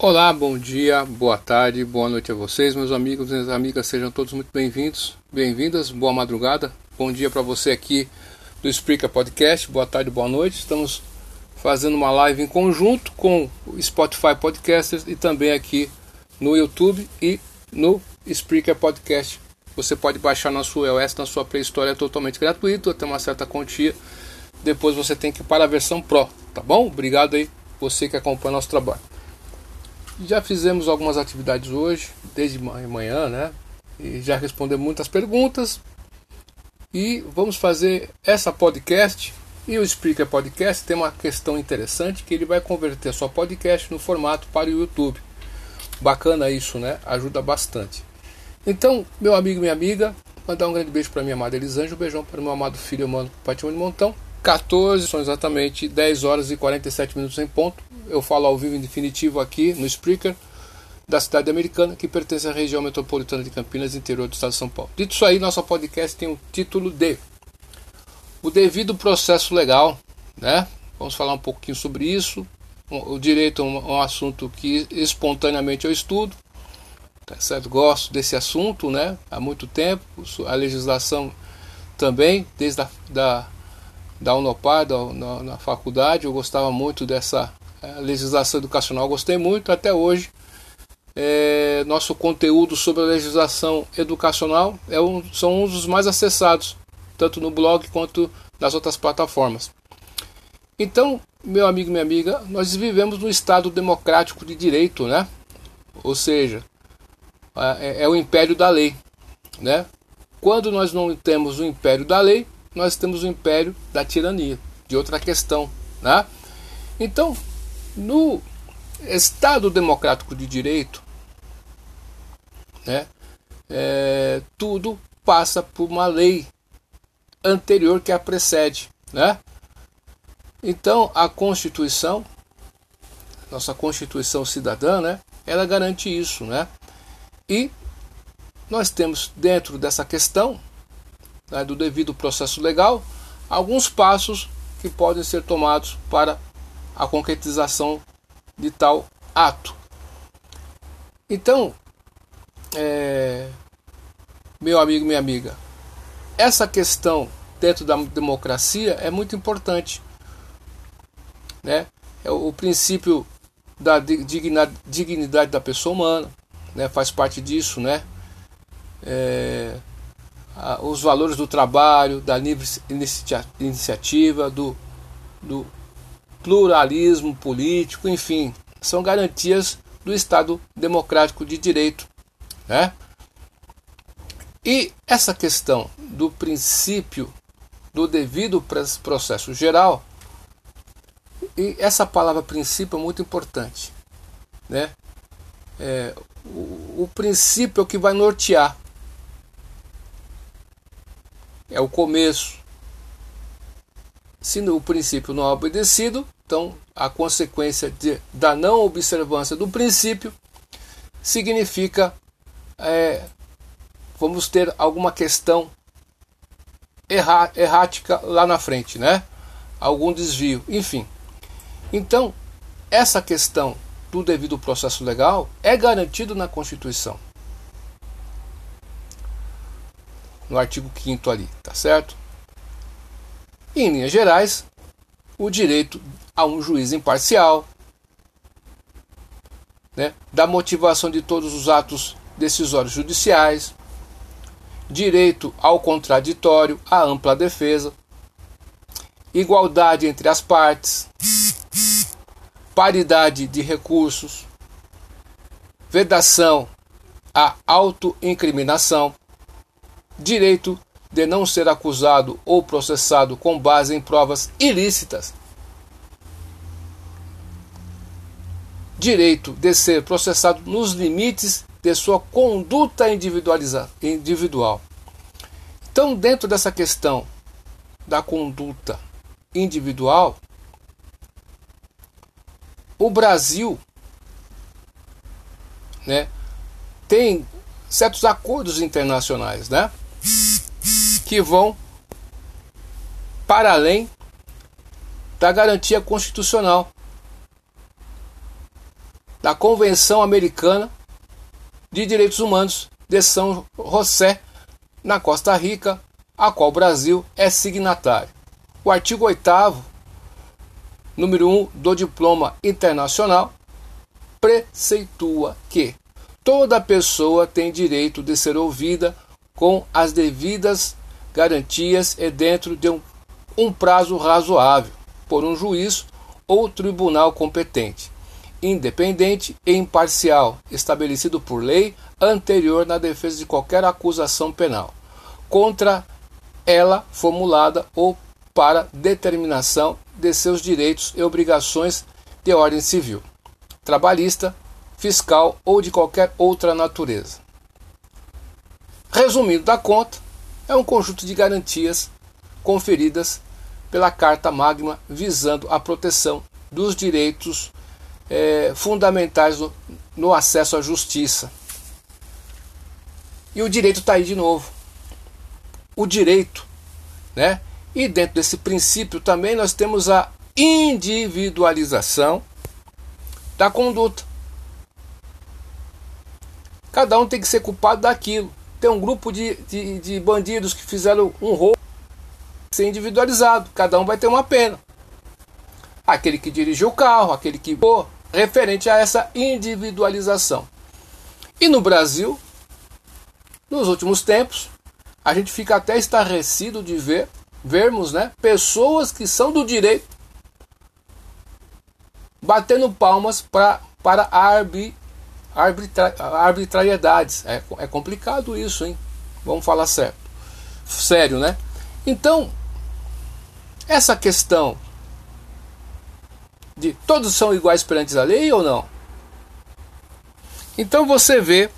Olá, bom dia, boa tarde, boa noite a vocês, meus amigos e minhas amigas, sejam todos muito bem-vindos, bem-vindas, boa madrugada, bom dia para você aqui do Spreaker Podcast, boa tarde, boa noite. Estamos fazendo uma live em conjunto com o Spotify Podcasters e também aqui no YouTube e no Spreaker Podcast. Você pode baixar sua iOS, na sua Play Store, é totalmente gratuito, até uma certa quantia. Depois você tem que ir para a versão Pro, tá bom? Obrigado aí, você que acompanha nosso trabalho. Já fizemos algumas atividades hoje, desde manhã, né? E já respondemos muitas perguntas. E vamos fazer essa podcast e o Speaker Podcast tem uma questão interessante que ele vai converter sua podcast no formato para o YouTube. Bacana isso, né? Ajuda bastante. Então, meu amigo minha amiga, mandar um grande beijo para minha amada Elisângela, um beijão para meu amado filho Mano Patrimônio Montão. 14, são exatamente 10 horas e 47 minutos em ponto eu falo ao vivo em definitivo aqui no Spreaker, da cidade americana, que pertence à região metropolitana de Campinas, interior do estado de São Paulo. Dito isso aí, nosso podcast tem o título de O Devido Processo Legal, né? Vamos falar um pouquinho sobre isso. O direito é um, assunto que espontaneamente eu estudo, tá certo? Gosto desse assunto, né? Há muito tempo. A legislação também, desde a da, da Unopar, da, na, na faculdade, eu gostava muito dessa a legislação educacional gostei muito até hoje. É, nosso conteúdo sobre a legislação educacional é um, são um dos mais acessados, tanto no blog quanto nas outras plataformas. Então, meu amigo e minha amiga, nós vivemos num Estado democrático de direito, né? Ou seja, é, é o império da lei, né? Quando nós não temos o império da lei, nós temos o império da tirania, de outra questão, né? Então, no Estado Democrático de Direito, né, é, tudo passa por uma lei anterior que a precede. Né? Então, a Constituição, nossa Constituição cidadã, né, ela garante isso. Né? E nós temos dentro dessa questão né, do devido processo legal alguns passos que podem ser tomados para a concretização de tal ato. Então, é, meu amigo, minha amiga, essa questão dentro da democracia é muito importante. Né? É o, princípio da dignidade da pessoa humana, né? faz parte disso, né? É, os valores do trabalho, da livre iniciativa, do, do pluralismo político, enfim, são garantias do Estado democrático de direito. Né? E essa questão do princípio do devido processo geral, e essa palavra princípio é muito importante. Né? É, o, o princípio é o que vai nortear. É o começo, se o princípio não é obedecido, então a consequência de, da não observância do princípio significa é, vamos ter alguma questão erra, errática lá na frente, né? Algum desvio, enfim. Então, essa questão do devido processo legal é garantido na Constituição. No artigo 5 ali, tá certo? em linhas gerais, o direito a um juiz imparcial, né, da motivação de todos os atos decisórios judiciais, direito ao contraditório, à ampla defesa, igualdade entre as partes, paridade de recursos, vedação à autoincriminação, direito de não ser acusado ou processado com base em provas ilícitas. Direito de ser processado nos limites de sua conduta individual. Então, dentro dessa questão da conduta individual, o Brasil né, tem certos acordos internacionais, né? Que vão para além da garantia constitucional. da Convenção Americana de Direitos Humanos de São José, na Costa Rica, a qual o Brasil é signatário. O artigo 8 número 1 do Diploma Internacional preceitua que toda pessoa tem direito de ser ouvida com as devidas garantias e dentro de um, um prazo razoável por um juiz ou tribunal competente, independente e imparcial, estabelecido por lei anterior na defesa de qualquer acusação penal contra ela formulada ou para determinação de seus direitos e obrigações de ordem civil, trabalhista, fiscal ou de qualquer outra natureza. Resumindo da conta, é um conjunto de garantias conferidas pela Carta Magna visando a proteção dos direitos é, fundamentais no, no acesso à justiça. E o direito está aí de novo. O direito, né? E dentro desse princípio também nós temos a individualização da conduta. Cada um tem que ser culpado daquilo. Tem um grupo de, de, de bandidos que fizeram um roubo ser individualizado. Cada um vai ter uma pena. Aquele que dirigiu o carro, aquele que. Referente a essa individualização. E no Brasil, nos últimos tempos, a gente fica até estarrecido de ver vermos né, pessoas que são do direito batendo palmas pra, para arbi, arbitra, arbitrariedades. É, é complicado isso, hein? Vamos falar certo. Sério, né? Então, essa questão de todos são iguais perante a lei ou não? Então você vê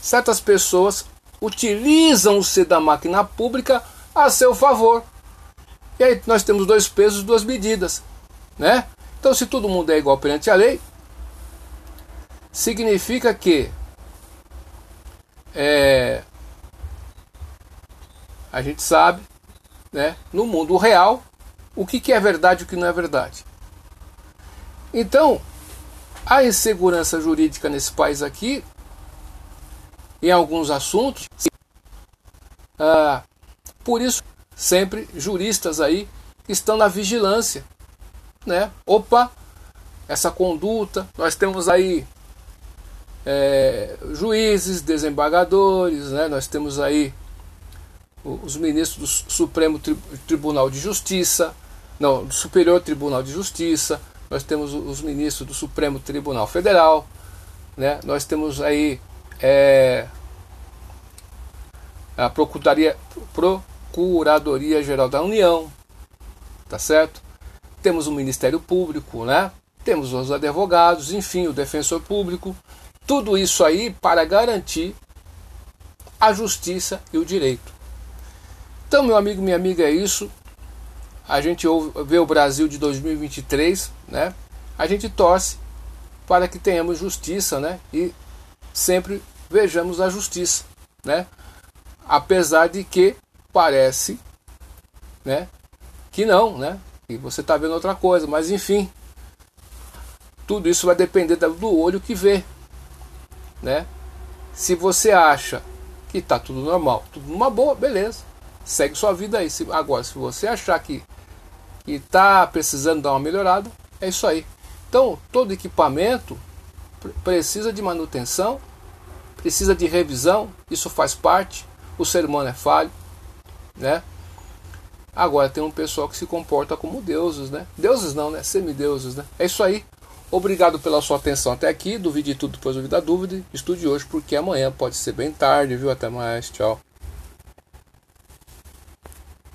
certas pessoas utilizam-se da máquina pública a seu favor. E aí nós temos dois pesos, duas medidas, né? Então se todo mundo é igual perante a lei, significa que é, a gente sabe, né, no mundo real, o que, que é verdade e o que não é verdade. Então, a insegurança jurídica nesse país aqui, em alguns assuntos, ah, por isso sempre juristas aí estão na vigilância, né? Opa, essa conduta, nós temos aí é, juízes, desembargadores, né? Nós temos aí os ministros do Supremo Tribunal de Justiça, não, do Superior Tribunal de Justiça, nós temos os ministros do Supremo Tribunal Federal, né? Nós temos aí é, a Procuradoria, Pro, Procuradoria Geral da União, tá certo? Temos o Ministério Público, né? Temos os advogados, enfim, o defensor público. Tudo isso aí para garantir a justiça e o direito. Então, meu amigo, minha amiga, é isso. A gente vê o Brasil de 2023, né? A gente torce para que tenhamos justiça, né? E sempre vejamos a justiça, né? Apesar de que parece, né, que não, né? E você está vendo outra coisa, mas enfim, tudo isso vai depender do olho que vê, né? Se você acha que está tudo normal, tudo numa boa, beleza, segue sua vida aí. agora, se você achar que está precisando dar uma melhorada, é isso aí. Então, todo equipamento precisa de manutenção, precisa de revisão, isso faz parte. O ser humano é falho, né? Agora tem um pessoal que se comporta como deuses, né? Deuses não, né? Semideuses, né? É isso aí. Obrigado pela sua atenção até aqui. Duvide tudo, depois duvida dúvida. Estude hoje porque amanhã pode ser bem tarde, viu? Até mais. Tchau.